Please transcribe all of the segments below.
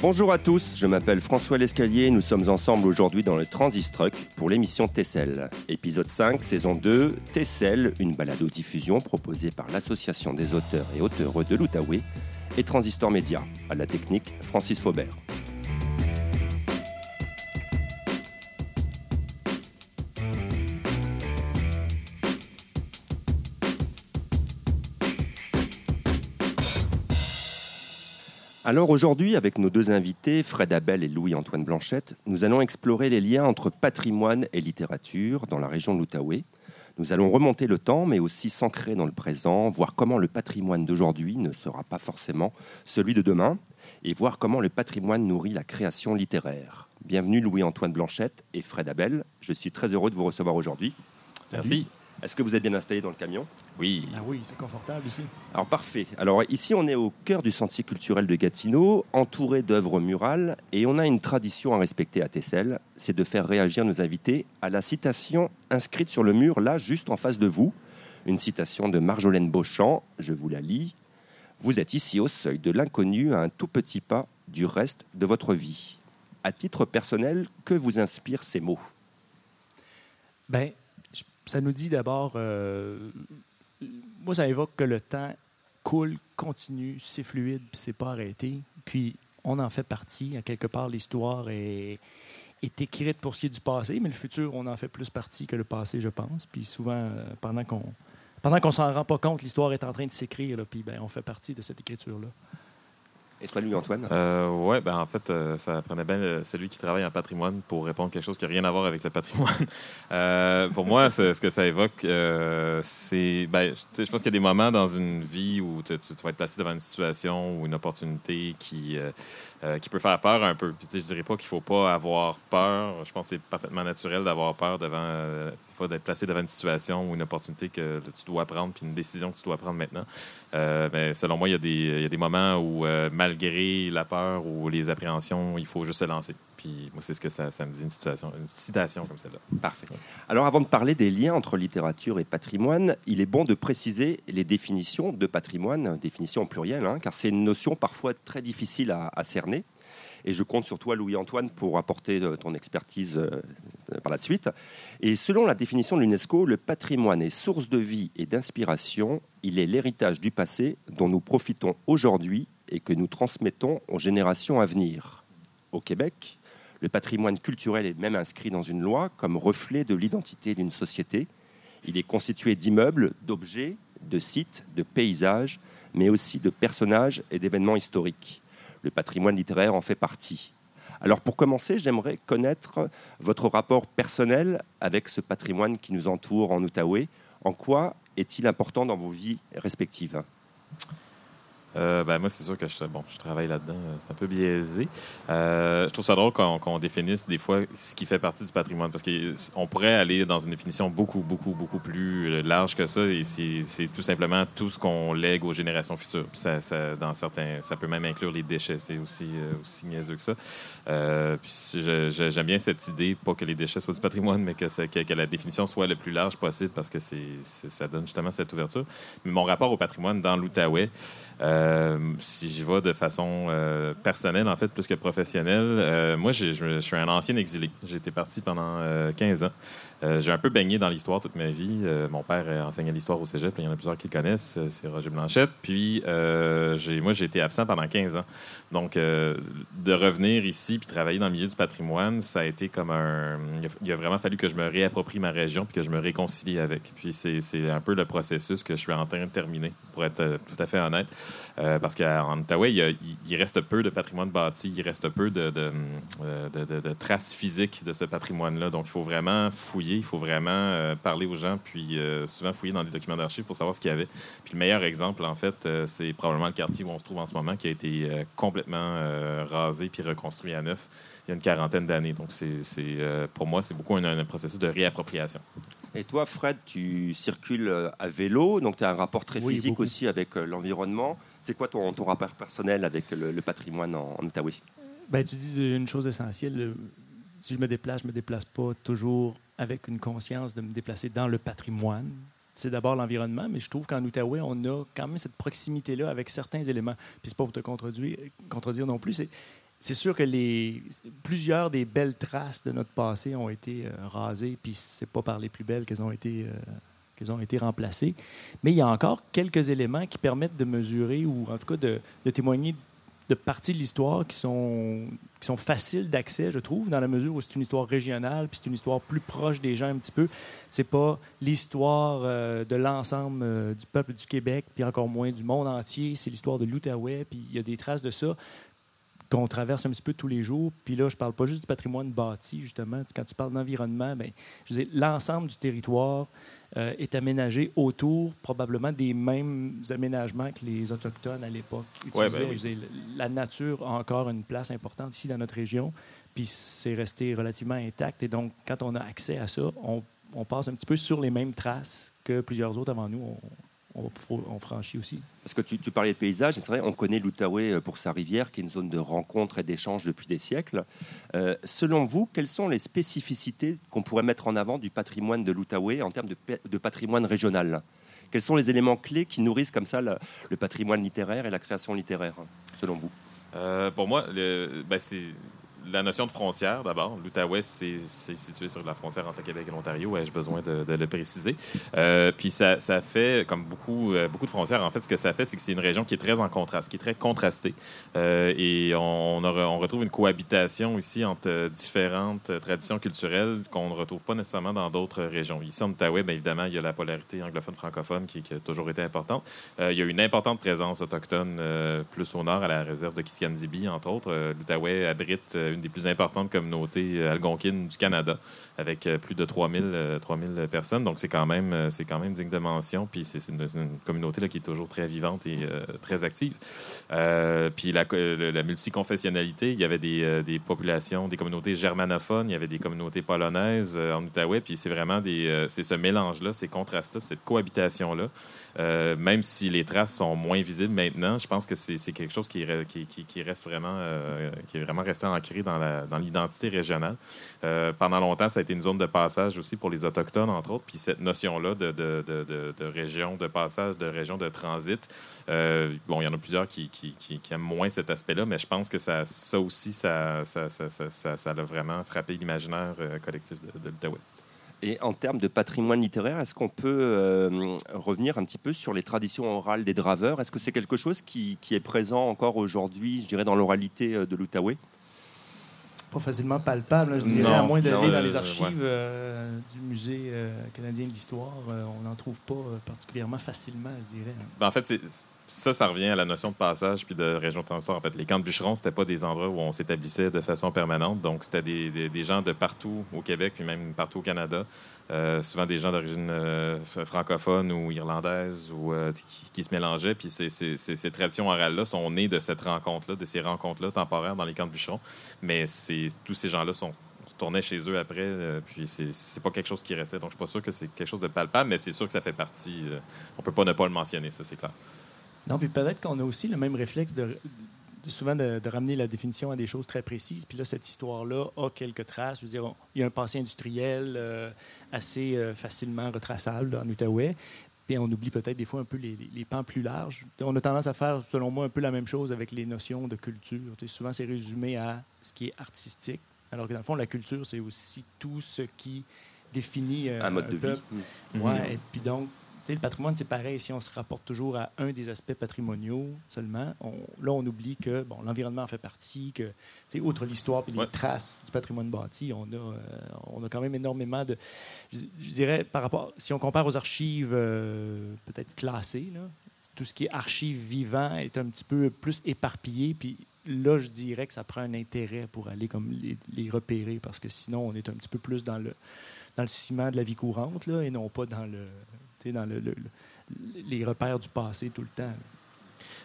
Bonjour à tous, je m'appelle François Lescalier nous sommes ensemble aujourd'hui dans le Transistruck pour l'émission Tessel. Épisode 5, saison 2, Tessel, une balado-diffusion proposée par l'Association des auteurs et auteureux de l'Outaouais et Transistor Média, à la technique Francis Faubert. Alors aujourd'hui, avec nos deux invités, Fred Abel et Louis-Antoine Blanchette, nous allons explorer les liens entre patrimoine et littérature dans la région de l'Outaouais. Nous allons remonter le temps, mais aussi s'ancrer dans le présent, voir comment le patrimoine d'aujourd'hui ne sera pas forcément celui de demain, et voir comment le patrimoine nourrit la création littéraire. Bienvenue Louis-Antoine Blanchette et Fred Abel. Je suis très heureux de vous recevoir aujourd'hui. Merci. Est-ce que vous êtes bien installé dans le camion Oui. Ah oui, c'est confortable ici. Alors parfait. Alors ici on est au cœur du sentier culturel de Gatineau, entouré d'œuvres murales, et on a une tradition à respecter à Tessel, c'est de faire réagir nos invités à la citation inscrite sur le mur là, juste en face de vous, une citation de Marjolaine Beauchamp. Je vous la lis. Vous êtes ici au seuil de l'inconnu à un tout petit pas du reste de votre vie. À titre personnel, que vous inspirent ces mots? Ben, ça nous dit d'abord, euh, moi, ça évoque que le temps coule, continue, c'est fluide, puis c'est pas arrêté. Puis on en fait partie. À quelque part, l'histoire est, écrite pour ce qui est du passé, mais le futur, on en fait plus partie que le passé, je pense. Puis souvent, euh, pendant qu'on pendant qu'on s'en rend pas compte, l'histoire est en train de s'écrire, puis ben, on fait partie de cette écriture-là. Et toi, Louis-Antoine Euh, ouais, ben en fait, euh, ça prenait bien celui qui travaille en patrimoine pour répondre à quelque chose qui n'a rien à voir avec le patrimoine. Euh, pour moi, ce que ça évoque, euh, c'est. Ben, je pense qu'il y a des moments dans une vie où tu, vas être placé devant une situation ou une opportunité qui, qui peut faire peur un peu. Puis, je dirais pas qu'il faut pas avoir peur. Je pense que c'est parfaitement naturel d'avoir peur devant. D'être placé devant une situation ou une opportunité que tu dois prendre, puis une décision que tu dois prendre maintenant. Euh, mais selon moi, il y, a des, y a des moments où, euh, malgré la peur ou les appréhensions, il faut juste se lancer. Puis moi, c'est ce que ça, me dit, une, situation, une citation comme celle-là. Parfait. Alors avant de parler des liens entre littérature et patrimoine, il est bon de préciser les définitions de patrimoine, définitions au pluriel, hein, car c'est une notion parfois très difficile à cerner. Et je compte sur toi, Louis-Antoine, pour apporter euh, ton expertise euh, euh, par la suite. Et selon la définition de l'UNESCO, le patrimoine est source de vie et d'inspiration. Il est l'héritage du passé dont nous profitons aujourd'hui et que nous transmettons aux générations à venir. Au Québec, le patrimoine culturel est même inscrit dans une loi comme reflet de l'identité d'une société. Il est constitué d'immeubles, d'objets, de sites, de paysages, mais aussi de personnages et d'événements historiques. Le patrimoine littéraire en fait partie. Alors pour commencer, j'aimerais connaître votre rapport personnel avec ce patrimoine qui nous entoure en Outaouais. En quoi est-il important dans vos vies respectives? Euh, ben, moi, c'est sûr que je, bon, je travaille là-dedans. euh, C'est un peu biaisé. Euh, je trouve ça drôle qu'on qu'on définisse des fois ce qui fait partie du patrimoine. Parce qu'on pourrait aller dans une définition beaucoup, beaucoup, beaucoup plus large que ça. Et c'est tout simplement tout ce qu'on lègue aux générations futures. Ça, dans certains, ça peut même inclure les déchets. C'est aussi, euh, aussi niaiseux que ça. Puis j'aime bien cette idée, pas que les déchets soient du patrimoine, mais que, la définition soit le plus large possible parce que ça donne justement cette ouverture. Mais mon rapport au patrimoine dans l'Outaouais, euh, si j'y vais de façon euh, personnelle, en fait, plus que professionnelle, euh, moi, je, suis un ancien exilé. Été parti pendant euh, 15 ans. Euh, j'ai un peu baigné dans l'histoire toute ma vie. Euh, mon père euh, enseignait l'histoire au cégep. Il y en a plusieurs qui le connaissent. C'est Roger Blanchette. Puis, moi, j'ai été absent pendant 15 ans. Donc, de revenir ici puis travailler dans le milieu du patrimoine, ça a été comme un. il a- vraiment fallu que je me réapproprie ma région puis que je me réconcilie avec. Puis, c'est c'est un peu le processus que je suis en train de terminer, pour être tout à fait honnête. Euh, parce qu'en Outaouais, il, reste peu de patrimoine bâti, il reste peu de, de, euh, de- de- de traces physiques de ce patrimoine-là. Donc, il faut vraiment fouiller, il faut vraiment euh, parler aux gens, puis euh, souvent fouiller dans les documents d'archives pour savoir ce qu'il y avait. Puis le meilleur exemple, en fait, euh, c'est probablement le quartier où on se trouve en ce moment, qui a été euh, complètement euh, rasé puis reconstruit à neuf il y a une quarantaine d'années. Donc, c'est, c'est, euh, pour moi, c'est beaucoup un, un processus de réappropriation. Et toi, Fred, tu circules à vélo, donc tu as un rapport très Oui, physique beaucoup. aussi avec euh, l'environnement. C'est quoi ton, rapport personnel avec le, patrimoine en, en Ben, tu dis une chose essentielle. le- Si je me déplace, je me déplace pas toujours avec une conscience de me déplacer dans le patrimoine. C'est d'abord l'environnement, mais je trouve qu'en Outaouais, on a quand même cette proximité-là avec certains éléments. Puis c'est pas pour te contredire, non plus, c'est c'est sûr que les, plusieurs des belles traces de notre passé ont été euh, rasées, puis c'est pas par les plus belles qu'elles ont été euh, qu'elles ont été remplacées. Mais il y a encore quelques éléments qui permettent de mesurer ou en tout cas de, témoigner de parties de l'histoire qui sont, qui sont faciles d'accès, je trouve, dans la mesure où c'est une histoire régionale, puis c'est une histoire plus proche des gens un petit peu. C'est pas l'histoire euh, de l'ensemble euh, du peuple du Québec, puis encore moins du monde entier. C'est l'histoire de l'Outaouais, puis il y a des traces de ça qu'on traverse un petit peu tous les jours. Puis là, je parle pas juste du patrimoine bâti, justement. Quand tu parles d'environnement, ben, je l'ensemble du territoire, euh, est aménagé autour probablement des mêmes aménagements que les Autochtones à l'époque utilisaient. Ben la nature a encore une place importante ici dans notre région, puis c'est resté relativement intact. Et donc, quand on a accès à ça, on, on, passe un petit peu sur les mêmes traces que plusieurs autres avant nous ont, on, franchit aussi. Parce que tu, parlais de paysage, c'est vrai, on connaît l'Outaouais euh, pour sa rivière, qui est une zone de rencontre et d'échange depuis des siècles. Euh, selon vous, quelles sont les spécificités qu'on pourrait mettre en avant du patrimoine de l'Outaouais en termes de, patrimoine régional? Quels sont les éléments clés qui nourrissent comme ça le, patrimoine littéraire et la création littéraire, selon vous? Euh, Pour moi, ben, c'est la notion de frontière, d'abord. L'Outaouais, c'est situé sur la frontière entre le Québec et l'Ontario, ai-je besoin de, le préciser. Euh, puis ça, fait, comme beaucoup, euh, beaucoup de frontières, en fait, ce que ça fait, c'est que c'est une région qui est très en contraste, qui est très contrastée. Euh, et on, retrouve une cohabitation ici entre différentes traditions culturelles qu'on ne retrouve pas nécessairement dans d'autres régions. Ici, en Outaouais, bien évidemment, il y a la polarité anglophone-francophone qui, a toujours été importante. il y a une importante présence autochtone plus au nord, à la réserve de Kiskandibi, entre autres. L'Outaouais abrite une des plus importantes communautés euh, algonquines du Canada, avec euh, plus de 3000, 3000 euh, personnes. Donc, c'est quand, même, quand même digne de mention. Puis, c'est une, communauté là, qui est toujours très vivante et très active. puis, la, la, multiconfessionnalité, il y avait des, des, populations, des communautés germanophones, il y avait des communautés polonaises en Outaouais. Puis, c'est vraiment des, ce mélange-là, ces contrastes-là, cette cohabitation-là euh, même si les traces sont moins visibles maintenant, je pense que c'est quelque chose qui, reste vraiment, euh, qui est vraiment resté ancré dans l'identité régionale. Euh, pendant longtemps, ça a été une zone de passage aussi pour les Autochtones, entre autres. Puis cette notion-là de, région de passage, de région de transit, bon, il y en a plusieurs qui, aiment moins cet aspect-là, mais je pense que ça, aussi, ça, ça, a vraiment frappé l'imaginaire collectif de, l'Outaouais. Et en termes de patrimoine littéraire, est-ce qu'on peut euh, revenir un petit peu sur les traditions orales des draveurs? Est-ce que c'est quelque chose qui, est présent encore aujourd'hui, je dirais, dans l'oralité euh, de l'Outaouais? Pas facilement palpable, je dirais, à moins d'aller dans les archives euh, du Musée canadien de l'histoire. on n'en trouve pas particulièrement facilement, je dirais. Ben, en fait, c'est ça, ça revient à la notion de passage puis de région transport. En fait, les camps de bûcherons, c'était pas des endroits où on s'établissait de façon permanente. Donc, c'était des, des, gens de partout au Québec, puis même partout au Canada. Euh, souvent des gens d'origine euh, francophone ou irlandaise ou euh, qui, se mélangeaient. Puis ces, ces, traditions orales-là sont nées de cette rencontre-là, de ces rencontres-là temporaires dans les camps de bûcherons. Mais tous ces gens-là sont tournaient chez eux après, puis c'est pas quelque chose qui restait. Donc, je suis pas sûr que c'est quelque chose de palpable, mais c'est sûr que ça fait partie. on peut pas ne pas le mentionner, ça, c'est clair. Non, puis peut-être qu'on a aussi le même réflexe de, souvent de, ramener la définition à des choses très précises. Puis là, cette histoire-là a quelques traces. Je veux dire, il y a un passé industriel euh, assez euh, facilement retraçable en Outaouais. Puis on oublie peut-être des fois un peu les, pans plus larges. On a tendance à faire, selon moi, un peu la même chose avec les notions de culture. souvent, c'est résumé à ce qui est artistique. Alors que dans le fond, la culture, c'est aussi tout ce qui définit euh, un mode de vie. Ouais, et puis donc, le patrimoine, c'est pareil. Si on se rapporte toujours à un des aspects patrimoniaux seulement, là, on oublie que bon, l'environnement en fait partie, que, outre l'histoire et les traces du patrimoine bâti, on a, euh, on a quand même énormément de. Je, dirais, par rapport. Si on compare aux archives euh, peut-être classées, tout ce qui est archives vivant est un petit peu plus éparpillé. Puis là, je dirais que ça prend un intérêt pour aller comme les, repérer, parce que sinon, on est un petit peu plus dans le, dans le ciment de la vie courante, là, et non pas dans le dans le, les repères du passé tout le temps.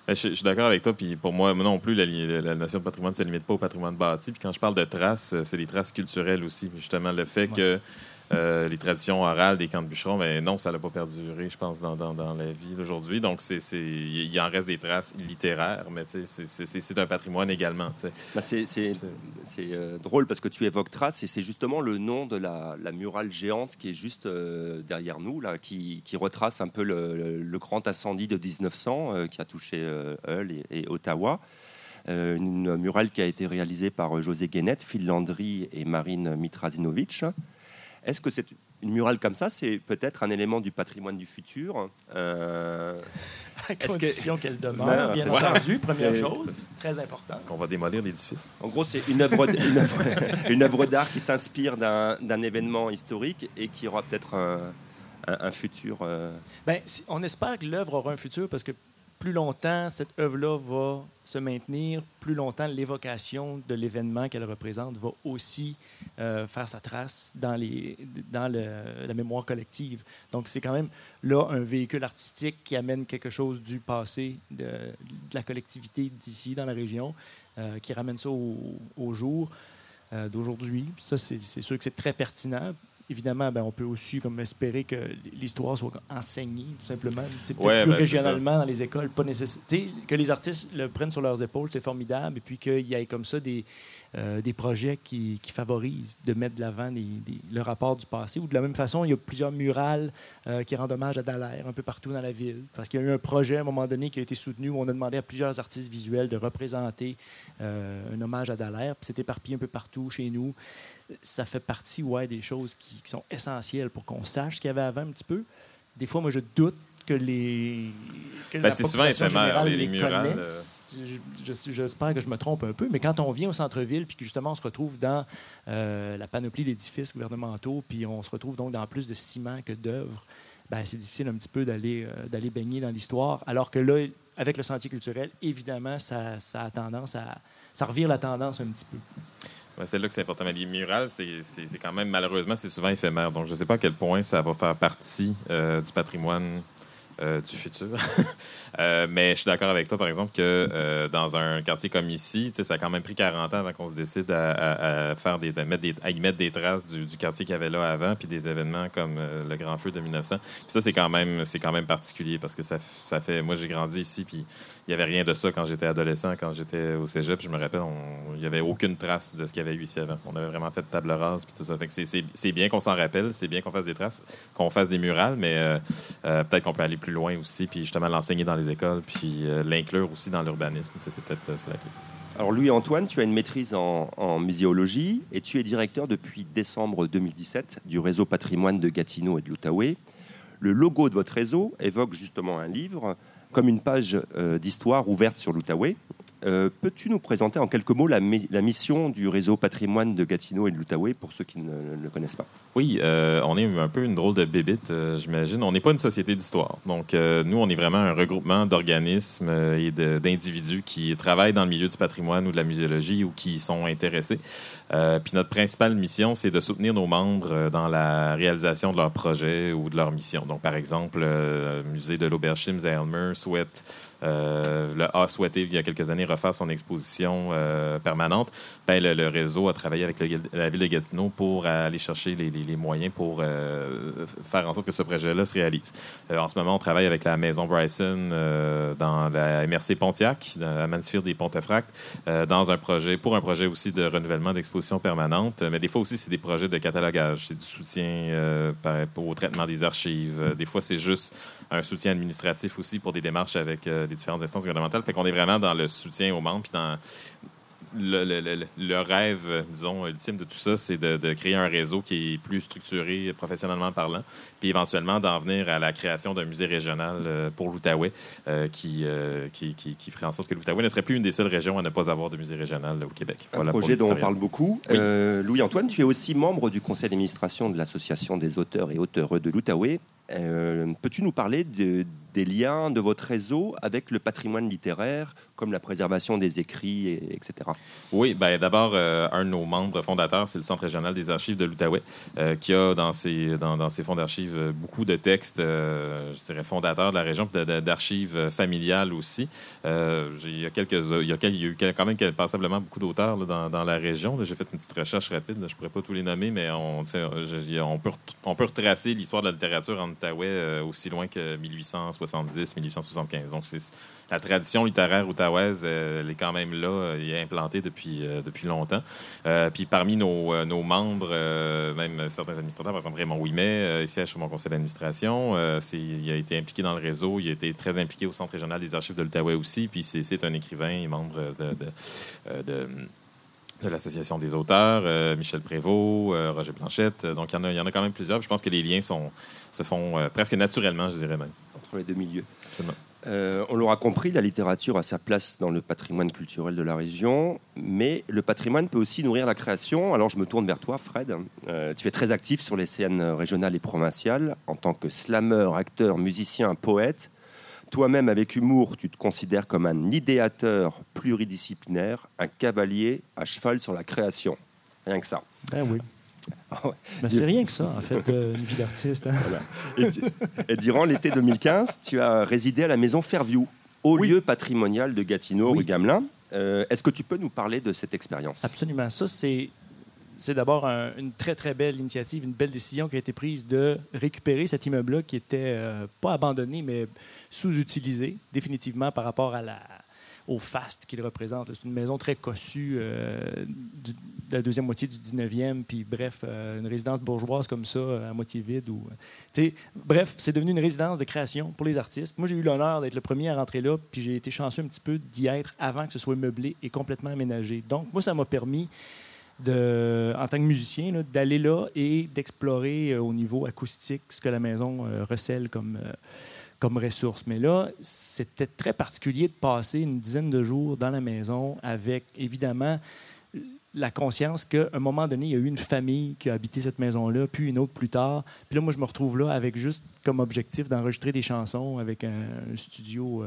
Ben, je, suis d'accord avec toi. Puis pour moi, non plus, la, notion de patrimoine ne se limite pas au patrimoine bâti. Puis quand je parle de traces, c'est les traces culturelles aussi. Justement, le fait que euh, les traditions orales des camps de bûcherons, mais non, ça n'a pas perduré, je pense, dans, dans, la vie d'aujourd'hui. Donc, il en reste des traces littéraires, mais c'est un patrimoine également. Bah, c'est euh, drôle parce que tu évoques traces et c'est justement le nom de la, murale géante qui est juste euh, derrière nous, là, qui, qui, retrace un peu le, grand incendie de 1900 qui a touché Hull et, Ottawa. une murale qui a été réalisée par José Guénette, Phil Landry et Marine Mitrazinovic. Est-ce que c'est une murale comme ça, c'est peut-être un élément du patrimoine du futur euh... À condition qu'elle demeure, bien entendu, première chose, très important. Est-ce qu'on va démolir l'édifice? En gros, c'est une œuvre, une œuvre, d'art qui s'inspire d'un événement historique et qui aura peut-être un, futur. Euh... Ben, on espère que l'œuvre aura un futur parce que plus longtemps cette œuvre-là va se maintenir, plus longtemps l'évocation de l'événement qu'elle représente va aussi euh, faire sa trace dans, les, dans la mémoire collective. Donc c'est quand même là un véhicule artistique qui amène quelque chose du passé de, la collectivité d'ici, dans la région, euh, qui ramène ça au, jour euh, d'aujourd'hui. Ça, c'est sûr que c'est très pertinent évidemment, ben, on peut aussi comme espérer que l'histoire soit enseignée, tout simplement. plus ben, régionalement dans les écoles. Pas que les artistes le prennent sur leurs épaules, c'est formidable. Et puis qu'il y ait comme ça des, euh, des projets qui, favorisent de mettre de l'avant le rapport du passé. Ou de la même façon, il y a plusieurs murales euh, qui rendent hommage à Dallaire un peu partout dans la ville. Parce qu'il y a eu un projet à un moment donné qui a été soutenu où on a demandé à plusieurs artistes visuels de représenter euh, un hommage à Dallaire. Puis c'est éparpillé un peu partout chez nous ça fait partie ouais, des choses qui, sont essentielles pour qu'on sache ce qu'il y avait avant un petit peu. Des fois, moi, je doute que les. Ben, c'est souvent éphémère, les, les murales. Euh. J'espère que je me trompe un peu, mais quand on vient au centre-ville, puis que justement on se retrouve dans euh, la panoplie d'édifices gouvernementaux, puis on se retrouve donc dans plus de ciment que d'œuvres, ben, c'est difficile un petit peu d'aller euh, d'aller baigner dans l'histoire. Alors que là, avec le sentier culturel, évidemment, ça, ça a tendance à. Ça revire la tendance un petit peu c'est là que c'est important. Mais les murales, c'est quand même, malheureusement, c'est souvent éphémère. Donc, je ne sais pas à quel point ça va faire partie euh, du patrimoine euh, du futur. Euh, mais je suis d'accord avec toi, par exemple, que dans un quartier comme ici, ça a quand même pris 40 ans avant qu'on se décide à, faire des, mettre des, y mettre des traces du, quartier qu'il y avait là avant, puis des événements comme le Grand Feu de 1900. Puis ça, c'est quand, même, quand même particulier parce que ça, ça fait. Moi, j'ai grandi ici, puis il n'y avait rien de ça quand j'étais adolescent, quand j'étais au cégep. Je me rappelle, il n'y avait aucune trace de ce qu'il y avait eu ici avant. On avait vraiment fait de table rase puis tout ça. c'est bien qu'on s'en rappelle, c'est bien qu'on fasse des traces, qu'on fasse des murales, mais euh, euh, peut-être qu'on peut aller plus loin aussi, puis justement l'enseigner dans les écoles, puis euh, l'inclure aussi dans l'urbanisme. C'est peut-être la clé. Alors Louis-Antoine, tu as une maîtrise en, en, muséologie et tu es directeur depuis décembre 2017 du réseau patrimoine de Gatineau et de l'Outaouais. Le logo de votre réseau évoque justement un livre comme une page euh, d'histoire ouverte sur l'Outaouais. Euh, peux-tu nous présenter en quelques mots la, mission du réseau patrimoine de Gatineau et de l'Outaouais pour ceux qui ne, le connaissent pas? Oui, euh, on est un peu une drôle de bébite, j'imagine. On n'est pas une société d'histoire. Donc, nous, on est vraiment un regroupement d'organismes et d'individus qui travaillent dans le milieu du patrimoine ou de la muséologie ou qui sont intéressés. puis notre principale mission, c'est de soutenir nos membres dans la réalisation de leurs projets ou de leurs missions. Donc, par exemple, le musée de l'Auberge à Elmer souhaite euh, le a souhaité, il y a quelques années, refaire son exposition euh, permanente. Ben, le, réseau a travaillé avec la ville de Gatineau pour aller chercher les, moyens pour euh, faire en sorte que ce projet-là se réalise. en ce moment, on travaille avec la Maison Bryson dans la MRC Pontiac, à Mansfield et Pontefract, dans un projet, pour un projet aussi de renouvellement d'exposition permanente. Mais des fois aussi, c'est des projets de catalogage, c'est du soutien au traitement des archives. Des fois, c'est juste un soutien administratif aussi pour des démarches avec euh, des différentes instances gouvernementales. Fait qu'on est vraiment dans le soutien aux membres, puis dans le, rêve, disons, ultime de tout ça, c'est de, créer un réseau qui est plus structuré professionnellement parlant, puis éventuellement d'en venir à la création d'un musée régional euh, pour l'Outaouais euh, qui, qui, qui, ferait en sorte que l'Outaouais ne serait plus une des seules régions à ne pas avoir de musée régional au Québec. Un projet dont on parle beaucoup. Louis-Antoine, tu es aussi membre du conseil d'administration de l'Association des auteurs et auteurs de l'Outaouais. Euh, peux-tu nous parler des liens de votre réseau avec le patrimoine littéraire, comme la préservation des écrits, etc. Oui, ben, d'abord, euh, un de nos membres fondateurs, c'est le Centre régional des archives de l'Outaouais, euh, qui a dans ses, dans, ses fonds d'archives beaucoup de textes, je dirais, fondateurs de la région, d'archives familiales aussi. il, y a quelques, il, y a, il y a eu quand même passablement beaucoup d'auteurs dans, dans, la région. J'ai fait une petite recherche rapide, je ne pourrais pas tous les nommer, mais on, on, peut, on peut retracer l'histoire de la littérature en Outaouais aussi loin que 1860 1870-1875. Donc, c'est la tradition littéraire outaouaise, elle est quand même là, elle est implantée depuis, depuis longtemps. puis parmi nos, nos membres, même certains administrateurs, par exemple Raymond Ouimet, ici sur mon conseil d'administration, il a été impliqué dans le réseau, il a été très impliqué au Centre régional des archives de l'Outaouais aussi, puis c'est un écrivain et membre de, l'Association des auteurs, euh, Michel Prévost, euh, Roger Blanchette. Donc, il y, en a, y en a quand même plusieurs. Je pense que les liens se font euh, presque naturellement, je dirais même. Entre les deux milieux. on l'aura compris, la littérature a sa place dans le patrimoine culturel de la région, mais le patrimoine peut aussi nourrir la création. Alors je me tourne vers toi, Fred. tu es très actif sur les scènes régionales et provinciales en tant que slammer, acteur, musicien, poète. Toi-même, avec humour, tu te considères comme un idéateur pluridisciplinaire, un cavalier à cheval sur la création. Rien que ça. Ben oui. Ah ben, c'est rien que ça, en fait, euh, une vie d'artiste. Hein. Et, durant l'été 2015, tu as résidé à la maison Fairview, au lieu patrimonial de Gatineau, rue Gamelin. Euh, est-ce que tu peux nous parler de cette expérience? Absolument. Ça, c'est c'est d'abord une très, très belle initiative, une belle décision qui a été prise de récupérer cet immeuble-là qui était euh, pas abandonné, mais sous-utilisé définitivement par rapport à la, au faste qu'il représente. C'est une maison très cossue euh, de la deuxième moitié du 19e, puis bref, euh, une résidence bourgeoise comme ça, à moitié vide. Ou, bref, c'est devenu une résidence de création pour les artistes. Moi, j'ai eu l'honneur d'être le premier à rentrer là, puis j'ai été chanceux un petit peu d'y être avant que ce soit meublé et complètement aménagé. Donc, moi, ça m'a permis de, en tant que musicien, d'aller là et d'explorer euh, au niveau acoustique ce que la maison euh, recèle comme, euh, comme ressource. Mais là, c'était très particulier de passer une dizaine de jours dans la maison avec, évidemment, la conscience qu'à un moment donné, il y a eu une famille qui a habité cette maison-là, puis une autre plus tard. Puis là, moi, je me retrouve là avec juste comme objectif d'enregistrer des chansons avec un, studio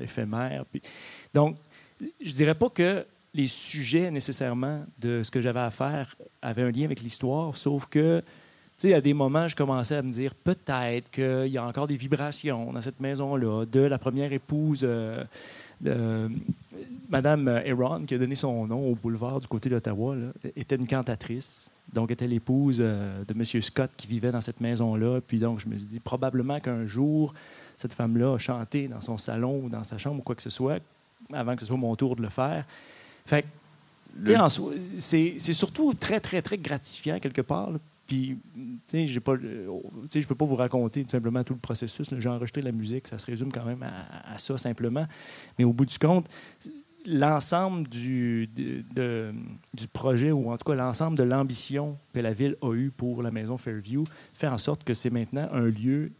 éphémère. Puis... Donc, je dirais pas que les sujets nécessairement de ce que j'avais à faire avaient un lien avec l'histoire, sauf que, sais, à des moments, je commençais à me dire peut-être qu'il y a encore des vibrations dans cette maison-là de la première épouse euh, de Madame Aaron, qui a donné son nom au boulevard du côté d'Ottawa, était une cantatrice. Donc, était l'épouse euh, de M. Scott qui vivait dans cette maison-là. Puis donc, je me suis dit, probablement qu'un jour, cette femme-là a chanté dans son salon ou dans sa chambre ou quoi que ce soit, avant que ce soit mon tour de le faire. Fait c'est surtout très, très, très gratifiant quelque part. Puis, tu sais, je ne peux pas vous raconter tout simplement tout le processus. J'ai enregistré la musique, ça se résume quand même à, ça simplement. Mais au bout du compte, l'ensemble du, du projet, ou en tout cas l'ensemble de l'ambition que la ville a eue pour la maison Fairview, fait en sorte que c'est maintenant un lieu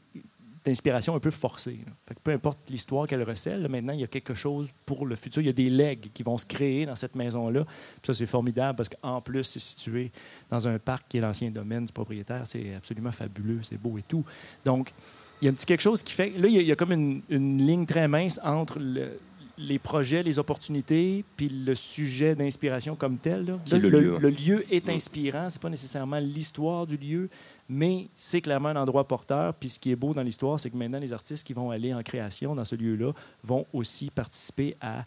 d'inspiration un peu forcée. peu importe l'histoire qu'elle recèle, maintenant, il y a quelque chose pour le futur. Il y a des legs qui vont se créer dans cette maison-là. ça, c'est formidable parce qu'en plus, c'est situé dans un parc qui est l'ancien domaine du propriétaire. C'est absolument fabuleux, c'est beau et tout. Donc, il y a un petit quelque chose qui fait... Là, il y a, comme une, ligne très mince entre les projets, les opportunités, puis le sujet d'inspiration comme tel. le, lieu. le, lieu. est inspirant. C'est pas nécessairement l'histoire du lieu, mais c'est clairement un endroit porteur. Puis ce qui est beau dans l'histoire, c'est que maintenant, les artistes qui vont aller en création dans ce lieu-là vont aussi participer à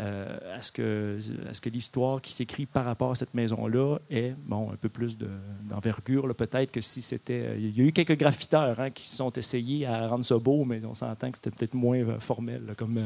euh, à ce que, ce que l'histoire qui s'écrit par rapport à cette maison-là ait bon, un peu plus d'envergure. Peut-être que si c'était. Euh, il y a eu quelques graffiteurs hein, qui se sont essayés à rendre ça beau, mais on s'entend que c'était peut-être moins euh, formel comme,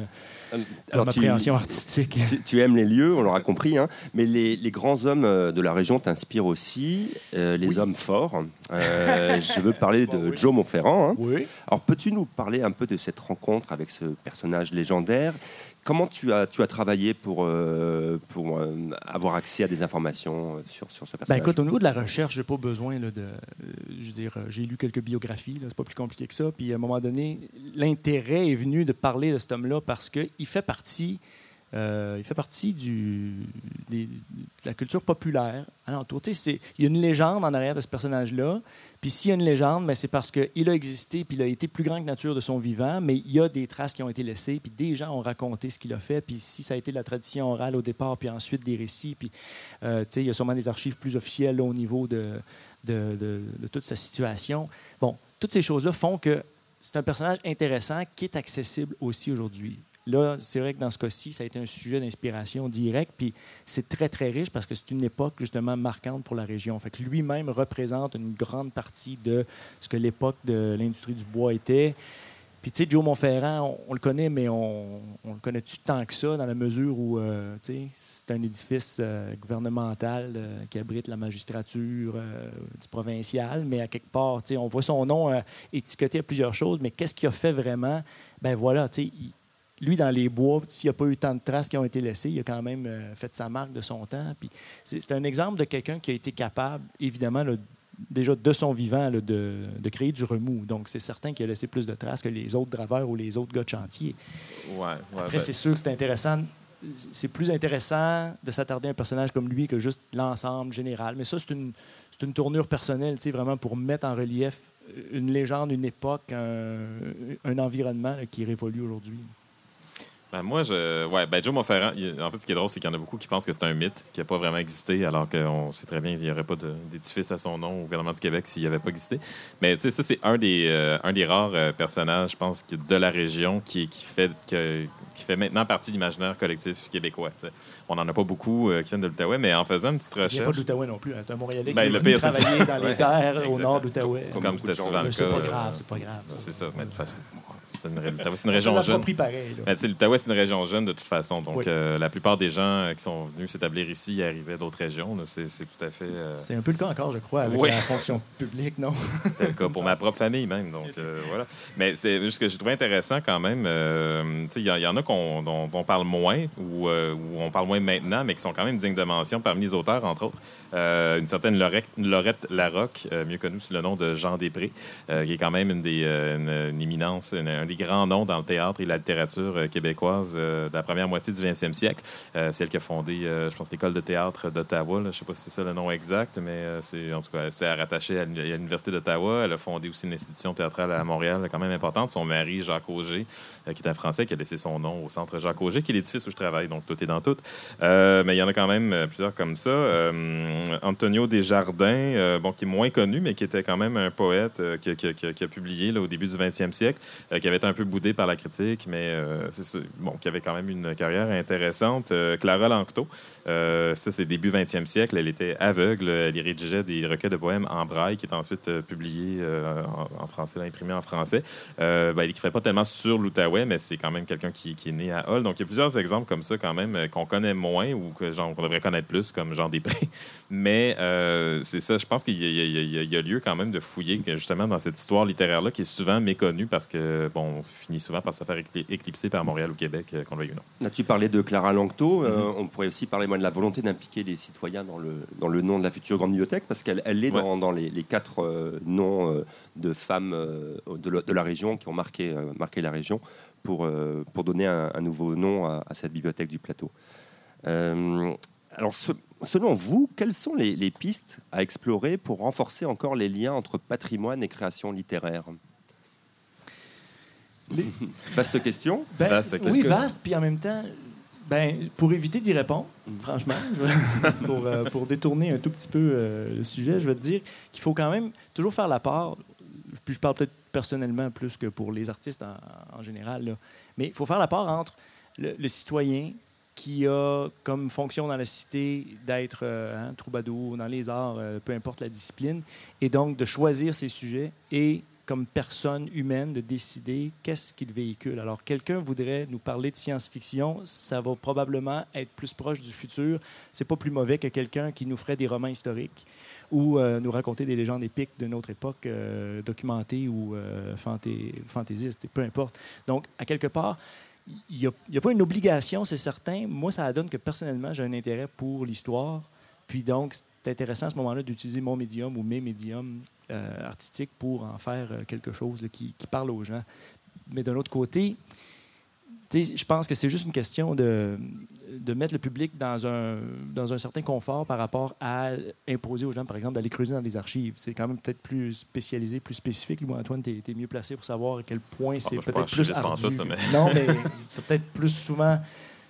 appréhension artistique. Tu, aimes les lieux, on l'aura compris, hein, mais les, les, grands hommes de la région t'inspirent aussi, les hommes forts. je veux parler de Joe Montferrand. Hein. Oui. Alors, peux-tu nous parler un peu de cette rencontre avec ce personnage légendaire Comment tu as, tu as travaillé pour, euh, pour euh, avoir accès à des informations euh, sur, sur ce ben, personnage? écoute, au niveau de la recherche, je n'ai pas besoin de. je veux dire, j'ai lu quelques biographies, c'est pas plus compliqué que ça. Puis à un moment donné, l'intérêt est venu de parler de cet homme-là parce qu'il fait partie euh, il fait partie de la culture populaire alentour. Il y a une légende en arrière de ce personnage-là. Puis s'il y a une légende, ben, c'est parce qu'il a existé, puis il a été plus grand que nature de son vivant, mais il y a des traces qui ont été laissées, puis des gens ont raconté ce qu'il a fait, puis si ça a été de la tradition orale au départ, puis ensuite des récits, puis euh, il y a sûrement des archives plus officielles au niveau de, de, toute sa situation. Bon, toutes ces choses-là font que c'est un personnage intéressant qui est accessible aussi aujourd'hui. Là, c'est vrai que dans ce cas-ci, ça a été un sujet d'inspiration direct, puis c'est très, très riche parce que c'est une époque justement marquante pour la région. Fait que lui-même représente une grande partie de ce que l'époque de l'industrie du bois était. Puis, tu sais, Joe Montferrand, on, le connaît, mais on, le connaît-tu tant que ça, dans la mesure où, euh, tu sais, c'est un édifice euh, gouvernemental euh, qui abrite la magistrature du provincial, mais à quelque part, tu sais, on voit son nom étiqueté à plusieurs choses, mais qu'est-ce qu'il a fait vraiment? Ben voilà, tu sais, lui, dans les bois, s'il n'y a pas eu tant de traces qui ont été laissées, il a quand même fait sa marque de son temps. Puis c'est un exemple de quelqu'un qui a été capable, évidemment, déjà de son vivant de, de, créer du remous. Donc, c'est certain qu'il a laissé plus de traces que les autres draveurs ou les autres gars de chantier. Ouais, Après, ben c'est sûr que c'est intéressant. C'est plus intéressant de s'attarder à un personnage comme lui que juste l'ensemble général. Mais ça, c'est une, une tournure personnelle, vraiment pour mettre en relief une légende, une époque, un, un environnement qui révolue aujourd'hui. Ben, moi, je. Ouais, ben Joe Monferrand, en fait, ce qui est drôle, c'est qu'il y en a beaucoup qui pensent que c'est un mythe, qui n'a pas vraiment existé, alors qu'on sait très bien qu'il n'y aurait pas d'édifice à son nom au gouvernement du Québec s'il avait pas existé. Mais tu sais, ça, c'est un, des euh, un des rares euh, personnages, je pense, de la région qui, qui, fait, qui fait maintenant partie de l'imaginaire collectif québécois. On n'en a pas beaucoup euh, qui viennent de l'Outaouais, mais en faisant une petite recherche. Il n'y a pas d'Outaouais non plus. Hein. C'est un Montréalais ben, qui est travailler dans les terres au nord d'Outaouais. Comme c'était souvent le cas. C'est pas grave, c'est pas grave. C'est ça, mais de toute façon c'est une, région jeune. L'Outaouais, c'est une région jeune de toute façon. Donc, euh, la plupart des gens euh, qui sont venus s'établir ici arrivaient d'autres régions. C'est tout à fait. Euh, c'est un peu le cas encore, je crois, avec la fonction publique, non? C'était le cas pour ma propre famille même. Donc, voilà. Mais c'est juste que j'ai trouvé intéressant quand même. il y, en a dont, on parle moins ou on parle moins maintenant, mais qui sont quand même dignes de mention parmi les auteurs, entre autres. Une certaine Lorette, Larocque, mieux connue sous le nom de Jean Després, qui est quand même une des une, un des grands noms dans le théâtre et la littérature euh, québécoise euh, de la première moitié du 20e siècle. Euh, c'est elle qui a fondé, je pense, l'école de théâtre d'Ottawa. Je ne sais pas si c'est ça le nom exact, mais c'est en tout cas, c'est rattaché à l'Université d'Ottawa. Elle a fondé aussi une institution théâtrale à Montréal, quand même importante. Son mari, Jacques Auger, qui est un Français, qui a laissé son nom au Centre Jacques Auger, qui est l'édifice où je travaille. Donc, tout est dans tout. mais il y en a quand même plusieurs comme ça. Antonio Desjardins, bon, qui est moins connu, mais qui était quand même un poète qui, a publié là, au début du 20e siècle, qui avait un peu boudé par la critique, mais euh, bon, qui avait quand même une carrière intéressante. Euh, Clara Lanctot, euh, ça, c'est début 20e siècle. Elle était aveugle. Elle rédigeait des recueils de poèmes en braille qui étaient ensuite publiés en, français, imprimés en français. Ben, elle n'écrivait pas tellement sur l'Outaouais, mais c'est quand même quelqu'un qui, est né à Hull. Donc, il y a plusieurs exemples comme ça, quand même, qu'on connaît moins ou que qu'on devrait connaître plus, comme Jean Després. Mais c'est ça, je pense qu'il y, y, a lieu quand même de fouiller justement dans cette histoire littéraire-là qui est souvent méconnue parce que, bon, finit souvent par se faire éclipser par Montréal ou Québec, euh, qu'on le veuille ou non. tu parlais de Clara Langto? Euh, mm-hmm. on pourrait aussi parler moi, de la volonté d'impliquer les citoyens dans le, dans le nom de la future grande bibliothèque, parce qu'elle elle est dans, dans les, quatre euh, noms de femmes de, la région qui ont marqué, marqué la région pour, pour donner un, nouveau nom à, cette bibliothèque du plateau. Alors, selon vous, quelles sont les, les pistes à explorer pour renforcer encore les liens entre patrimoine et création littéraire? Vaste question. Ben, oui, vaste, puis en même temps, ben, pour éviter d'y répondre, franchement, pour, euh, pour, détourner un tout petit peu euh, le sujet, je veux te dire qu'il faut quand même toujours faire la part, puis je parle peut-être personnellement plus que pour les artistes en, général, mais il faut faire la part entre le, citoyen qui a comme fonction dans la cité d'être euh, hein, troubadour dans les arts, peu importe la discipline, et donc de choisir ses sujets et comme personne humaine de décider qu'est-ce qu'il véhicule. Alors, quelqu'un voudrait nous parler de science-fiction, ça va probablement être plus proche du futur. C'est pas plus mauvais que quelqu'un qui nous ferait des romans historiques ou euh, nous raconter des légendes épiques de notre époque, euh, documentées ou euh, fantaisistes, peu importe. Donc, à quelque part, il n'y a, pas une obligation, c'est certain. Moi, ça donne que personnellement, j'ai un intérêt pour l'histoire. Puis donc, c'est intéressant à ce moment-là d'utiliser mon médium ou mes médiums euh, artistiques pour en faire euh, quelque chose qui, parle aux gens. Mais d'un autre côté, je pense que c'est juste une question de, de mettre le public dans un, dans un certain confort par rapport à imposer aux gens, par exemple, d'aller creuser dans des archives. C'est quand même peut-être plus spécialisé, plus spécifique. Moi, Antoine, tu es, mieux placé pour savoir à quel point c'est ah, peut-être plus ardu. Non, mais peut-être plus souvent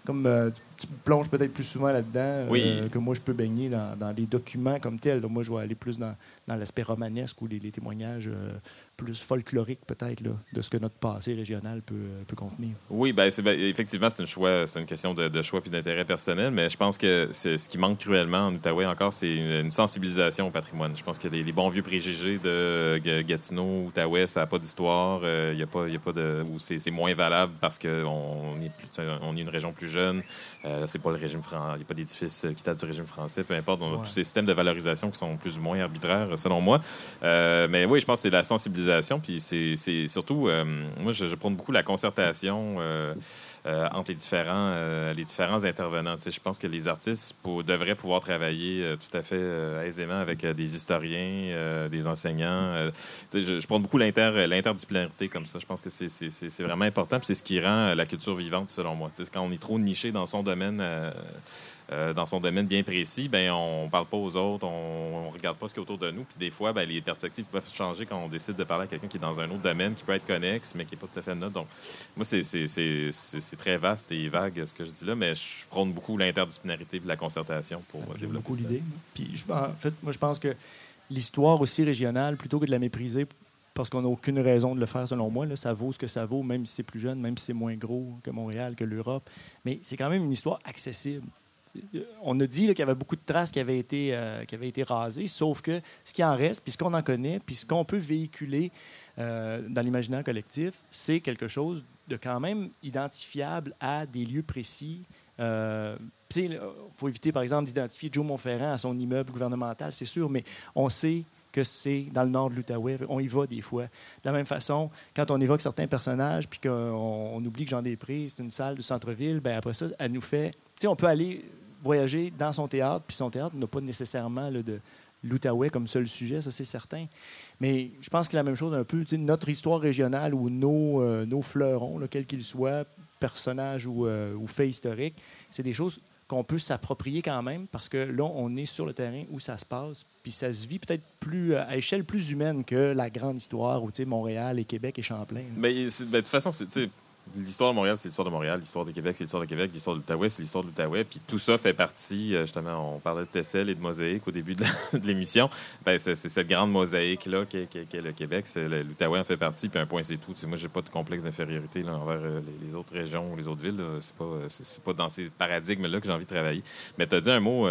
comme euh, tu plonges peut-être plus souvent là-dedans euh, que moi je peux baigner dans, dans les documents comme tels. Donc, moi, je vais aller plus dans, dans l'aspect romanesque ou les, les témoignages euh, plus folkloriques peut-être de ce que notre passé régional peut, euh, peut contenir. Oui, ben, ben, effectivement, c'est une, choix, c'est une question de, de choix puis d'intérêt personnel, mais je pense que ce qui manque cruellement en Outaouais encore, c'est une, une sensibilisation au patrimoine. Je pense que les, les bons vieux préjugés de Gatineau, Outaouais, ça n'a pas d'histoire, euh, y a pas, y a pas de, ou c'est, c'est moins valable parce qu'on est, plus, on est une région plus jeune, euh, c'est pas le régime français, il n'y a pas d'édifice euh, qui date du régime français, peu importe, on a Ouais. tous ces systèmes de valorisation qui sont plus ou moins arbitraires, selon moi. Euh, mais oui, je pense que c'est la sensibilisation, puis c'est c'est surtout, euh, moi, je, je prône beaucoup la concertation euh, entre les différents, euh, les différents intervenants. Tu sais, je pense que les artistes pour- devraient pouvoir travailler euh, tout à fait euh, aisément avec euh, des historiens, euh, des enseignants. tu sais, je, je prône beaucoup l'inter- l'interdisciplinarité comme ça. Je pense que c'est- vraiment important, c'est ce qui rend la culture vivante, selon moi. Tu sais, quand on est trop niché dans son domaine. Euh, dans son domaine bien précis, ben on parle pas aux autres, on, on regarde pas ce qui est autour de nous. Puis des fois, ben, les perspectives peuvent changer quand on décide de parler à quelqu'un qui est dans un autre domaine, qui peut être connexe, mais qui est pas tout à fait le nôtre. Donc, moi, c'est- très vaste et vague ce que je dis là, mais je prône beaucoup l'interdisciplinarité et la concertation pour euh, J'aime développer beaucoup l'idée. Puis, je- en fait, moi, je pense que l'histoire aussi régionale, plutôt que de la mépriser, parce qu'on n'a aucune raison de le faire, selon moi, là, ça vaut ce que ça vaut, même si c'est plus jeune, même si c'est moins gros que Montréal, que l'Europe. Mais c'est quand même une histoire accessible. On a dit qu'il y avait beaucoup de traces qui avaient, été, euh, qui avaient été rasées, sauf que ce qui en reste, puis ce qu'on en connaît, puis ce qu'on peut véhiculer euh, dans l'imaginaire collectif, c'est quelque chose de quand même identifiable à des lieux précis. Euh, il faut éviter, par exemple, d'identifier Joe Montferrand à son immeuble gouvernemental, c'est sûr, mais on sait que c'est dans le nord de l'Outaouais. On y va des fois. De la même façon, quand on évoque certains personnages, puis qu'on on oublie que Jean Després, c'est une salle du centre-ville, ben après ça, elle nous fait... Tu sais, on peut aller voyager dans son théâtre, puis son théâtre n'a pas nécessairement de l'Outaouais comme seul sujet, ça c'est certain. Mais je pense que la même chose un peu, notre histoire régionale ou nos, euh, nos fleurons, là, quels qu'ils soient, personnages ou, euh, ou faits historiques, c'est des choses qu'on peut s'approprier quand même parce que là, on est sur le terrain où ça se passe, puis ça se vit peut-être plus à échelle plus humaine que la grande histoire où, Montréal et Québec et Champlain. Mais ben, de toute façon, c'est- l'histoire de Montréal, c'est l'histoire de Montréal. L'histoire de Québec, c'est l'histoire de Québec. L'histoire de l'Outaouais, c'est l'histoire de l'Outaouais. Puis tout ça fait partie, euh, justement, on parlait de Tessel et de mosaïque au début de l'émission. Ben, c'est cette grande mosaïque-là qu'est qu'est le Québec. L'Outaouais en fait partie, puis un point, c'est tout. Tu sais, moi, j'ai pas de complexe d'infériorité envers euh, les, autres régions ou les autres villes. C'est pas, euh, pas dans ces paradigmes-là que j'ai envie de travailler. Mais tu as dit un mot,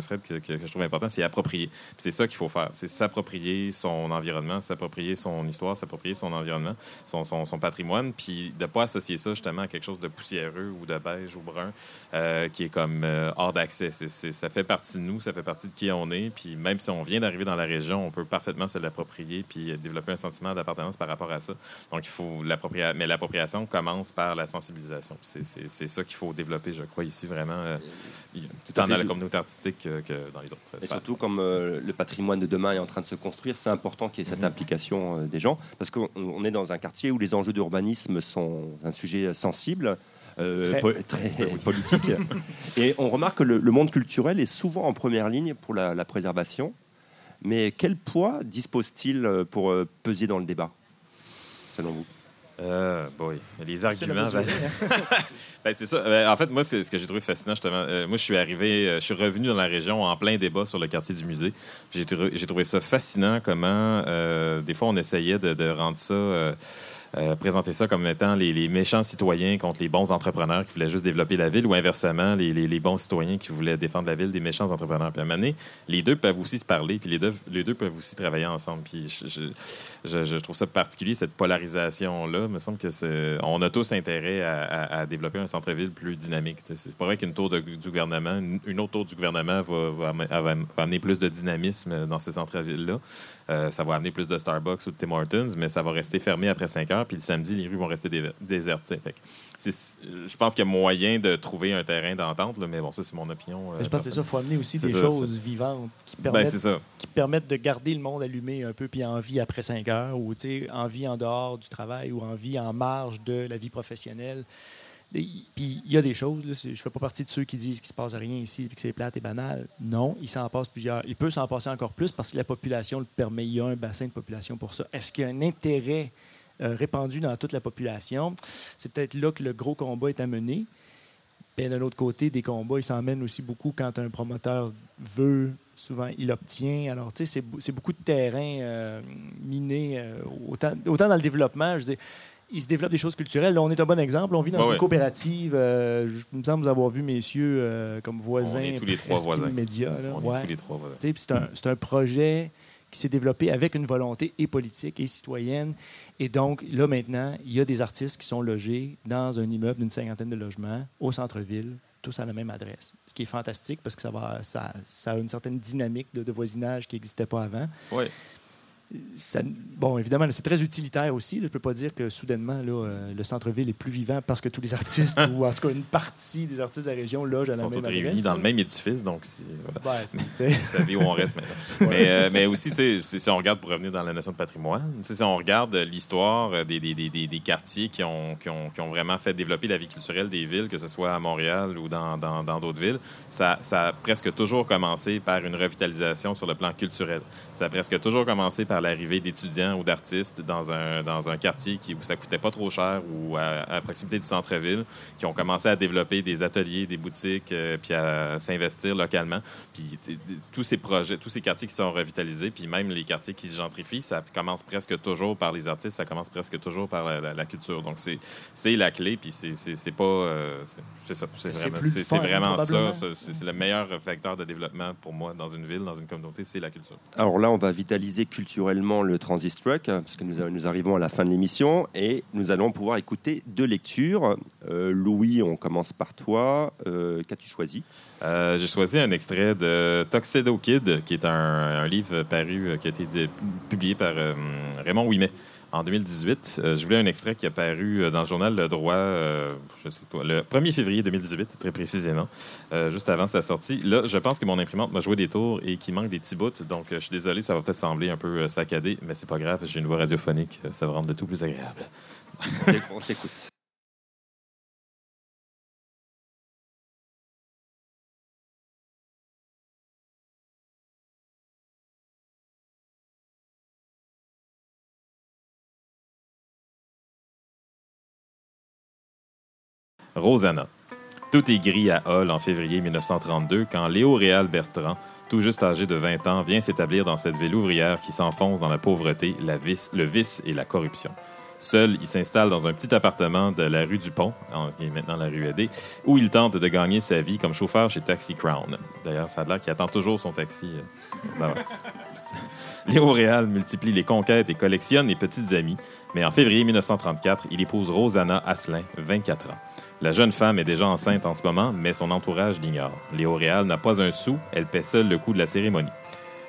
Fred, que, que- je trouve important, c'est approprier. C'est ça qu'il faut faire. C'est s'approprier son environnement, s'approprier son histoire, s'approprier son environnement, son, son, patrimoine, puis de pas associer ça justement à quelque chose de poussiéreux ou de beige ou brun euh, qui est comme euh, hors d'accès. Ça fait partie de nous, ça fait partie de qui on est. Puis même si on vient d'arriver dans la région, on peut parfaitement se l'approprier puis euh, développer un sentiment d'appartenance par rapport à ça. Donc il faut l'approprier. Mais l'appropriation commence par la sensibilisation. C'est ça qu'il faut développer, je crois, ici vraiment, tout en dans la communauté artistique que, que dans les autres. Et sphères. surtout, comme euh, le patrimoine de demain est en train de se construire, c'est important qu'il y ait cette implication euh, des gens, parce qu'on on est dans un quartier où les enjeux d'urbanisme sont un sujet sensible. euh, Très. po- très politique. Et on remarque que le, le monde culturel est souvent en première ligne pour la, la préservation. Mais quel poids dispose-t-il euh, pour euh, peser dans le débat, selon vous? Euh, boy. Les arguments. ben- hein. Ben, c'est ça. Ben, en fait, moi, c'est ce que j'ai trouvé fascinant, justement. Euh, moi, je suis arrivé, euh, je suis revenu dans la région en plein débat sur le quartier du musée. J'ai trou- j'ai trouvé ça fascinant comment, euh, des fois, on essayait de, de rendre ça. Euh, présenter ça comme étant les, méchants citoyens contre les bons entrepreneurs qui voulaient juste développer la ville ou inversement, les, les- bons citoyens qui voulaient défendre la ville des méchants entrepreneurs. Puis à un moment donné, les deux peuvent aussi se parler, puis les deux, les deux peuvent aussi travailler ensemble. Puis je, je- trouve ça particulier, cette polarisation-là. Il me semble que a tous intérêt à, développer un centre-ville plus dynamique. C'est pas vrai qu'une tour du gouvernement, une, autre tour du gouvernement va, va am- va amener plus de dynamisme dans ces centres-villes-là. Euh, ça va amener plus de Starbucks ou de Tim Hortons, mais ça va rester fermé après 5 heures. Puis le samedi, les rues vont rester dé- désertes. Fait que Je pense qu'il y a moyen de trouver un terrain d'entente, mais bon, ça, c'est mon opinion. euh, je pense que c'est ça, il faut amener aussi des ça, choses vivantes qui Ben, permettent, qui permettent de garder le monde allumé un peu, puis en vie après 5 heures, ou en vie en dehors du travail, ou en vie en marge de la vie professionnelle. Puis il y a des choses, là, je ne fais pas partie de ceux qui disent qu'il ne se passe rien ici et que c'est plate et banal. Non, il s'en passe plusieurs. Il peut s'en passer encore plus parce que la population le permet. Il y a un bassin de population pour ça. Est-ce qu'il y a un intérêt euh, répandu dans toute la population? C'est peut-être là que le gros combat est à mener. Ben, d'un autre côté, des combats, ils s'en mènent aussi beaucoup quand un promoteur veut, souvent il obtient. Alors, tu sais, c'est beaucoup de terrain euh, miné, euh, autant, autant dans le développement, je dis, il se développe des choses culturelles. Là, on est un bon exemple. On vit dans une coopérative. Euh, je me semble vous avoir vu, messieurs, comme voisins. On est tous les trois voisins. On est tous les trois voisins. C'est un, un, projet qui s'est développé avec une volonté et politique et citoyenne. Et donc, là, maintenant, il y a des artistes qui sont logés dans un immeuble d'une cinquantaine de logements au centre-ville, tous à la même adresse. Ce qui est fantastique parce que ça, va, ça, ça a une certaine dynamique de, de voisinage qui n'existait pas avant. Oui bon, évidemment, c'est très utilitaire aussi. Je ne peux pas dire que soudainement, là, euh, le centre-ville est plus vivant parce que tous les artistes, ou en tout cas une partie des artistes de la région logent à la même sont tous réunis dans le même édifice, donc voilà. c'est où on reste maintenant. mais, euh, mais, aussi, si on regarde, pour revenir dans la notion de patrimoine, si on regarde l'histoire des, des, des, des, quartiers qui ont, qui, ont, qui ont, vraiment fait développer la vie culturelle des villes, que ce soit à Montréal ou dans d'autres dans, d'autres villes, ça, ça a presque toujours commencé par une revitalisation sur le plan culturel. Ça a presque toujours commencé par l'arrivée d'étudiants ou d'artistes dans un, dans un quartier qui, où ça coûtait pas trop cher ou à, proximité du centre-ville, qui ont commencé à développer des ateliers, des boutiques, euh, puis à s'investir localement. Puis tous ces projets, tous ces quartiers qui sont revitalisés, puis même les quartiers qui se gentrifient, ça commence presque toujours par les artistes, ça commence presque toujours par la, culture. Donc c'est la clé, puis c'est pas... Euh, c'est ça, c'est vraiment, vraiment ça. C'est le meilleur facteur de développement pour moi dans une ville, dans une communauté, c'est la culture. Alors là, on va vitaliser culturellement le Transit Truck, parce que nous, arrivons à la fin de l'émission, et nous allons pouvoir écouter deux lectures. Euh, Louis, on commence par toi. Euh, qu'as-tu choisi? Euh, J'ai choisi un extrait de Tuxedo Kid, qui est un, un livre paru, qui a été publié par Raymond Ouimet en 2018. Euh, je voulais un extrait qui a paru euh, dans le journal Le Droit, euh, je sais le 1er février 2018, très précisément, juste avant sa sortie. Là, je pense que mon imprimante m'a joué des tours et qu'il manque des petits bouts, donc je suis désolé, ça va peut-être sembler un peu saccadé, mais c'est pas grave, j'ai une voix radiophonique, ça va rendre le tout plus agréable. On t'écoute. Rosanna. Tout est gris à Hull en février 1932 quand Léo Réal Bertrand, tout juste âgé de 20 ans, vient s'établir dans cette ville ouvrière qui s'enfonce dans la pauvreté, la vice, le vice et la corruption. Seul, il s'installe dans un petit appartement de la rue du Pont, qui est maintenant la rue Edé, où il tente de gagner sa vie comme chauffeur chez Taxi Crown. D'ailleurs, ça a l'air qu'il attend toujours son taxi. Euh, Léo Réal multiplie les conquêtes et collectionne les petites amies, mais en février 1934, il épouse Rosanna Asselin, 24 ans. La jeune femme est déjà enceinte en ce moment, mais son entourage l'ignore. Léo Réal n'a pas un sou, elle paie seule le coût de la cérémonie.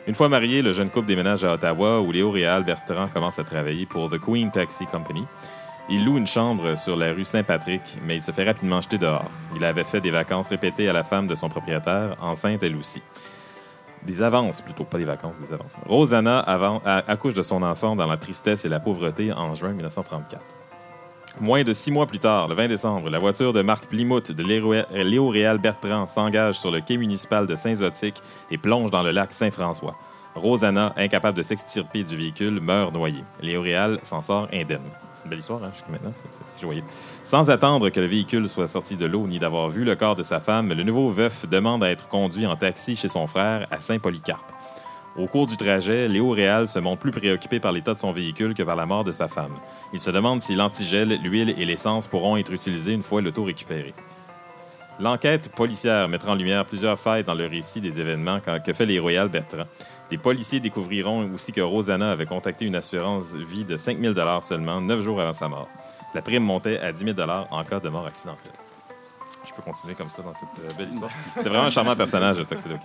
Une fois marié, le jeune couple déménage à Ottawa où Léo Réal Bertrand commence à travailler pour The Queen Taxi Company. Il loue une chambre sur la rue Saint-Patrick, mais il se fait rapidement jeter dehors. Il avait fait des vacances répétées à la femme de son propriétaire, enceinte elle aussi. Des avances, plutôt, pas des vacances, des avances. Rosanna accouche de son enfant dans la tristesse et la pauvreté en juin 1934. Moins de six mois plus tard, le 20 décembre, la voiture de Marc Plymouth de Léo Réal Bertrand s'engage sur le quai municipal de Saint-Zotique et plonge dans le lac Saint-François. Rosanna, incapable de s'extirper du véhicule, meurt noyée. Léo Réal s'en sort indemne. C'est une belle histoire, hein, jusqu'à maintenant, c'est joyeux. Sans attendre que le véhicule soit sorti de l'eau ni d'avoir vu le corps de sa femme, le nouveau veuf demande à être conduit en taxi chez son frère à Saint-Polycarpe. Au cours du trajet, Léo Réal se montre plus préoccupé par l'état de son véhicule que par la mort de sa femme. Il se demande si l'antigel, l'huile et l'essence pourront être utilisés une fois l'auto récupéré. L'enquête policière mettra en lumière plusieurs failles dans le récit des événements que fait les Royal Bertrand. Les policiers découvriront aussi que Rosanna avait contacté une assurance vie de 5 000 seulement, neuf jours avant sa mort. La prime montait à 10 000 en cas de mort accidentelle continuer comme ça dans cette euh, belle histoire. C'est vraiment un charmant personnage, Tuxedo.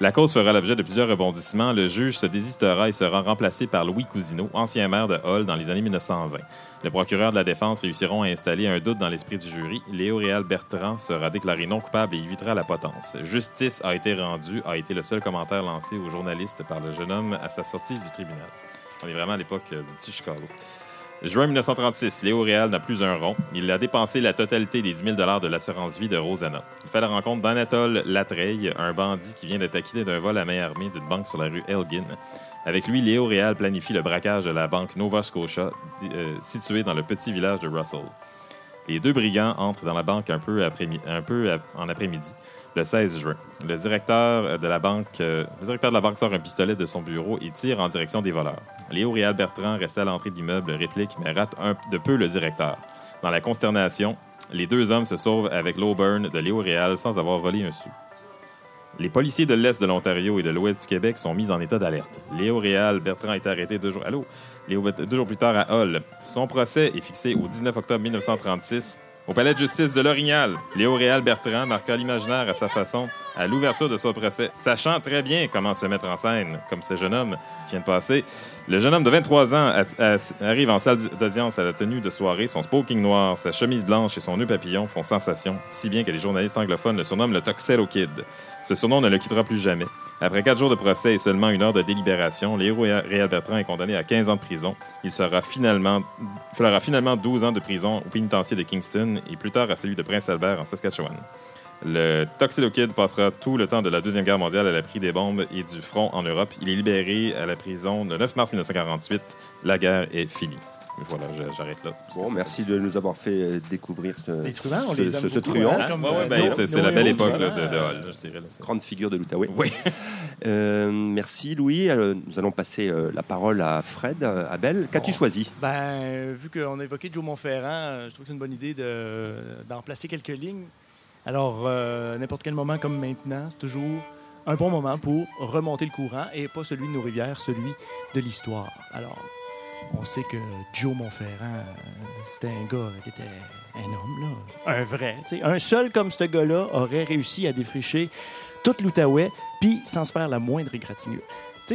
La cause fera l'objet de plusieurs rebondissements. Le juge se désistera et sera remplacé par Louis Cousineau, ancien maire de Hull dans les années 1920. Les procureurs de la défense réussiront à installer un doute dans l'esprit du jury. Léo Réal Bertrand sera déclaré non coupable et évitera la potence. Justice a été rendue, a été le seul commentaire lancé aux journalistes par le jeune homme à sa sortie du tribunal. On est vraiment à l'époque euh, du petit Chicago. Juin 1936, Léo Réal n'a plus un rond. Il a dépensé la totalité des 10 000 de l'assurance vie de Rosanna. Il fait la rencontre d'Anatole Latreille, un bandit qui vient d'être acquitté d'un vol à main armée d'une banque sur la rue Elgin. Avec lui, Léo Réal planifie le braquage de la banque Nova Scotia, euh, située dans le petit village de Russell. Les deux brigands entrent dans la banque un peu, un peu en après-midi, le 16 juin. Le directeur de la banque, euh, le directeur de la banque sort un pistolet de son bureau et tire en direction des voleurs. Léo Réal Bertrand, resté à l'entrée de l'immeuble, réplique mais rate de peu le directeur. Dans la consternation, les deux hommes se sauvent avec l'Auburn de Léo Réal sans avoir volé un sou. Les policiers de l'Est de l'Ontario et de l'Ouest du Québec sont mis en état d'alerte. Léo Réal Bertrand est arrêté deux jours, deux jours plus tard à Hull. Son procès est fixé au 19 octobre 1936 au palais de justice de l'Orignal, Léo Réal Bertrand marqua l'imaginaire à sa façon à l'ouverture de son procès, sachant très bien comment se mettre en scène, comme ce jeune homme qui vient de passer. Le jeune homme de 23 ans arrive en salle d'audience à la tenue de soirée. Son smoking noir, sa chemise blanche et son nœud papillon font sensation, si bien que les journalistes anglophones le surnomment le Tuxedo Kid. Ce surnom ne le quittera plus jamais. Après quatre jours de procès et seulement une heure de délibération, Léo Réal Bertrand est condamné à 15 ans de prison. Il sera finalement, fera finalement 12 ans de prison au pénitencier de Kingston et plus tard à celui de Prince Albert en Saskatchewan. Le Tuxedo Kid passera tout le temps de la Deuxième Guerre mondiale à l'abri des bombes et du front en Europe. Il est libéré à la prison le 9 mars 1948. La guerre est finie. Voilà, j'arrête là. Bon, merci de nous avoir fait euh, découvrir ce, les truands, on les ce, ce truand. Hein, ouais, ben, c'est la belle époque de, de, Hall, Grande figure de l'Outaouais. Oui. euh, merci Louis. Nous allons passer euh, la parole à Fred. Abel, qu'as-tu choisi? Ben, Vu qu'on a évoqué Joe Montferrand, je trouve que c'est une bonne idée d'en placer quelques lignes. Alors, n'importe quel moment comme maintenant, c'est toujours un bon moment pour remonter le courant et pas celui de nos rivières, celui de l'histoire. Alors, on sait que Joe Montferrand, euh, c'était un gars qui était un homme, là, un vrai. Un seul comme ce gars-là aurait réussi à défricher toute l'Outaouais, puis sans se faire la moindre égratignure.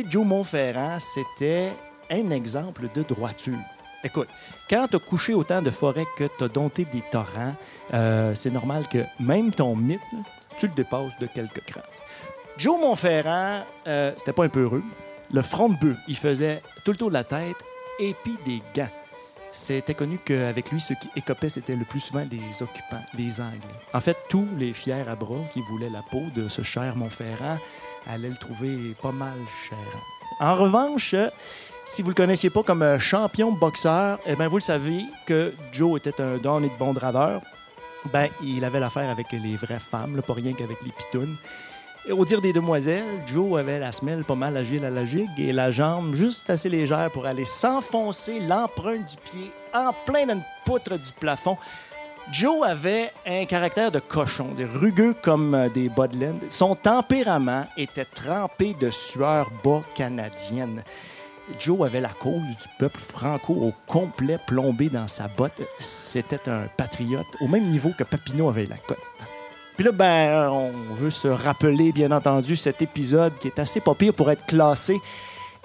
Joe Montferrand, c'était un exemple de droiture. Écoute, quand tu as couché autant de forêts que tu as dompté des torrents, euh, c'est normal que même ton mythe, tu le dépasses de quelques crans. Joe Montferrand, euh, c'était pas un peu heureux. Le front de bœuf, il faisait tout le tour de la tête et puis des gants. C'était connu qu'avec lui, ceux qui écopaient, c'était le plus souvent les occupants, les Anglais. En fait, tous les fiers à bras qui voulaient la peau de ce cher Montferrand allaient le trouver pas mal cher. En revanche, si vous le connaissiez pas comme champion boxeur, eh bien, vous le savez que Joe était un don et de bon draveur. Ben, il avait l'affaire avec les vraies femmes, pas rien qu'avec les pitounes au dire des demoiselles, Joe avait la semelle pas mal agile à la gigue et la jambe juste assez légère pour aller s'enfoncer l'empreinte du pied en plein dans poutre du plafond. Joe avait un caractère de cochon, des rugueux comme euh, des Bodland. Son tempérament était trempé de sueur bas canadienne. Joe avait la cause du peuple franco au complet plombé dans sa botte. C'était un patriote au même niveau que Papineau avait la cote. Puis là, ben, on veut se rappeler, bien entendu, cet épisode qui est assez pas pour être classé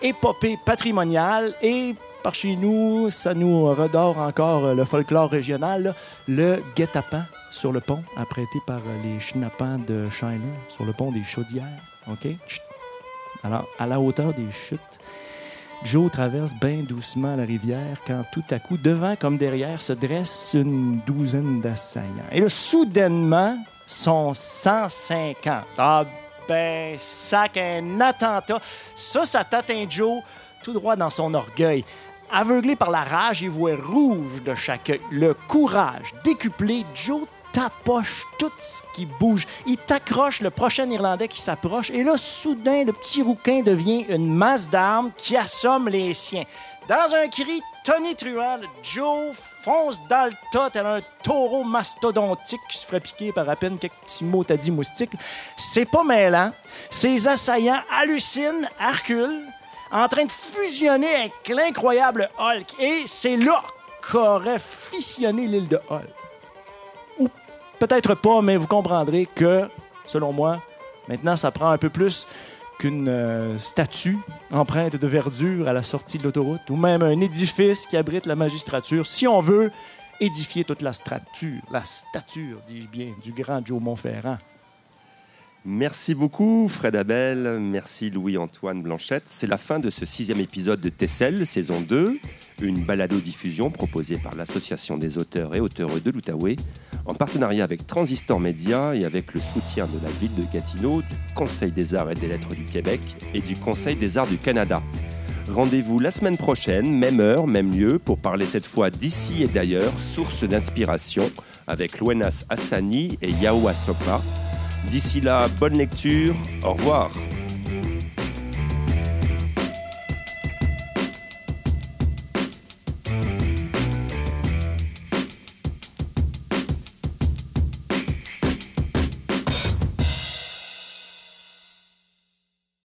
épopée patrimoniale et par chez nous, ça nous redore encore le folklore régional, le guet-apens sur le pont, apprêté par les schnappants de China sur le pont des Chaudières. OK? Alors, à la hauteur des chutes, Joe traverse bien doucement la rivière quand tout à coup, devant comme derrière, se dresse une douzaine d'assaillants. Et là, soudainement, sont 150. Ah ben, sac un attentat. Ça, ça t'atteint Joe tout droit dans son orgueil. Aveuglé par la rage, il voit rouge de chaque œil. Le courage décuplé, Joe tapoche tout ce qui bouge. Il t'accroche le prochain Irlandais qui s'approche. Et là, soudain, le petit rouquin devient une masse d'armes qui assomme les siens. Dans un cri Tony Truant, Joe fonce dans le tas un taureau mastodontique qui se ferait piquer par à peine quelques petits mots t'as dit moustiques. C'est pas mêlant. Ses assaillants hallucinent, reculent, en train de fusionner avec l'incroyable Hulk. Et c'est là qu'aurait fissionné l'île de Hulk. Ou peut-être pas, mais vous comprendrez que, selon moi, maintenant, ça prend un peu plus qu'une euh, statue empreinte de verdure à la sortie de l'autoroute, ou même un édifice qui abrite la magistrature, si on veut édifier toute la stature, la stature, dis-je bien, du grand Joe Montferrand. Merci beaucoup, Fred Abel. Merci, Louis-Antoine Blanchette. C'est la fin de ce sixième épisode de Tessel, saison 2, une balado-diffusion proposée par l'Association des auteurs et auteurs de l'Outaouais, en partenariat avec Transistor Média et avec le soutien de la ville de Gatineau, du Conseil des arts et des lettres du Québec et du Conseil des arts du Canada. Rendez-vous la semaine prochaine, même heure, même lieu, pour parler cette fois d'ici et d'ailleurs, source d'inspiration, avec Luenas Hassani et Yao Asoka. D'ici là, bonne lecture, au revoir.